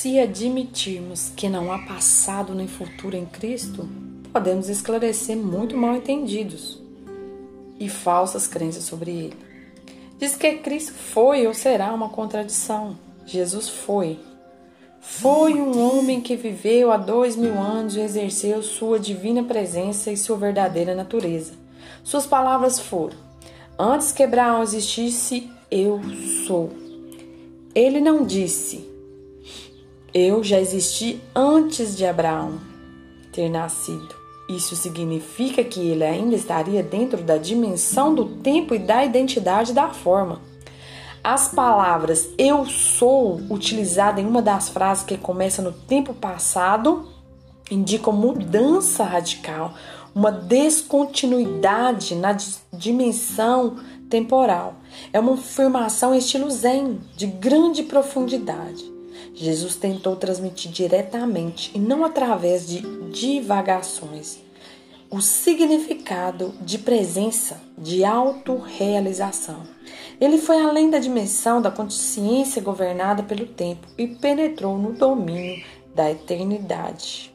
Se admitirmos que não há passado nem futuro em Cristo, podemos esclarecer muito mal entendidos e falsas crenças sobre ele. Diz que Cristo foi ou será uma contradição. Jesus foi. Foi um homem que viveu há dois mil anos e exerceu sua divina presença e sua verdadeira natureza. Suas palavras foram: Antes que Abraão existisse, eu sou. Ele não disse: Eu já existi antes de Abraão ter nascido. Isso significa que ele ainda estaria dentro da dimensão do tempo e da identidade da forma. As palavras eu sou, utilizada em uma das frases que começa no tempo passado, indicam mudança radical, uma descontinuidade na dimensão temporal. É uma afirmação estilo zen, de grande profundidade. Jesus tentou transmitir diretamente e não através de divagações o significado de presença, de autorrealização. Ele foi além da dimensão da consciência governada pelo tempo e penetrou no domínio da eternidade.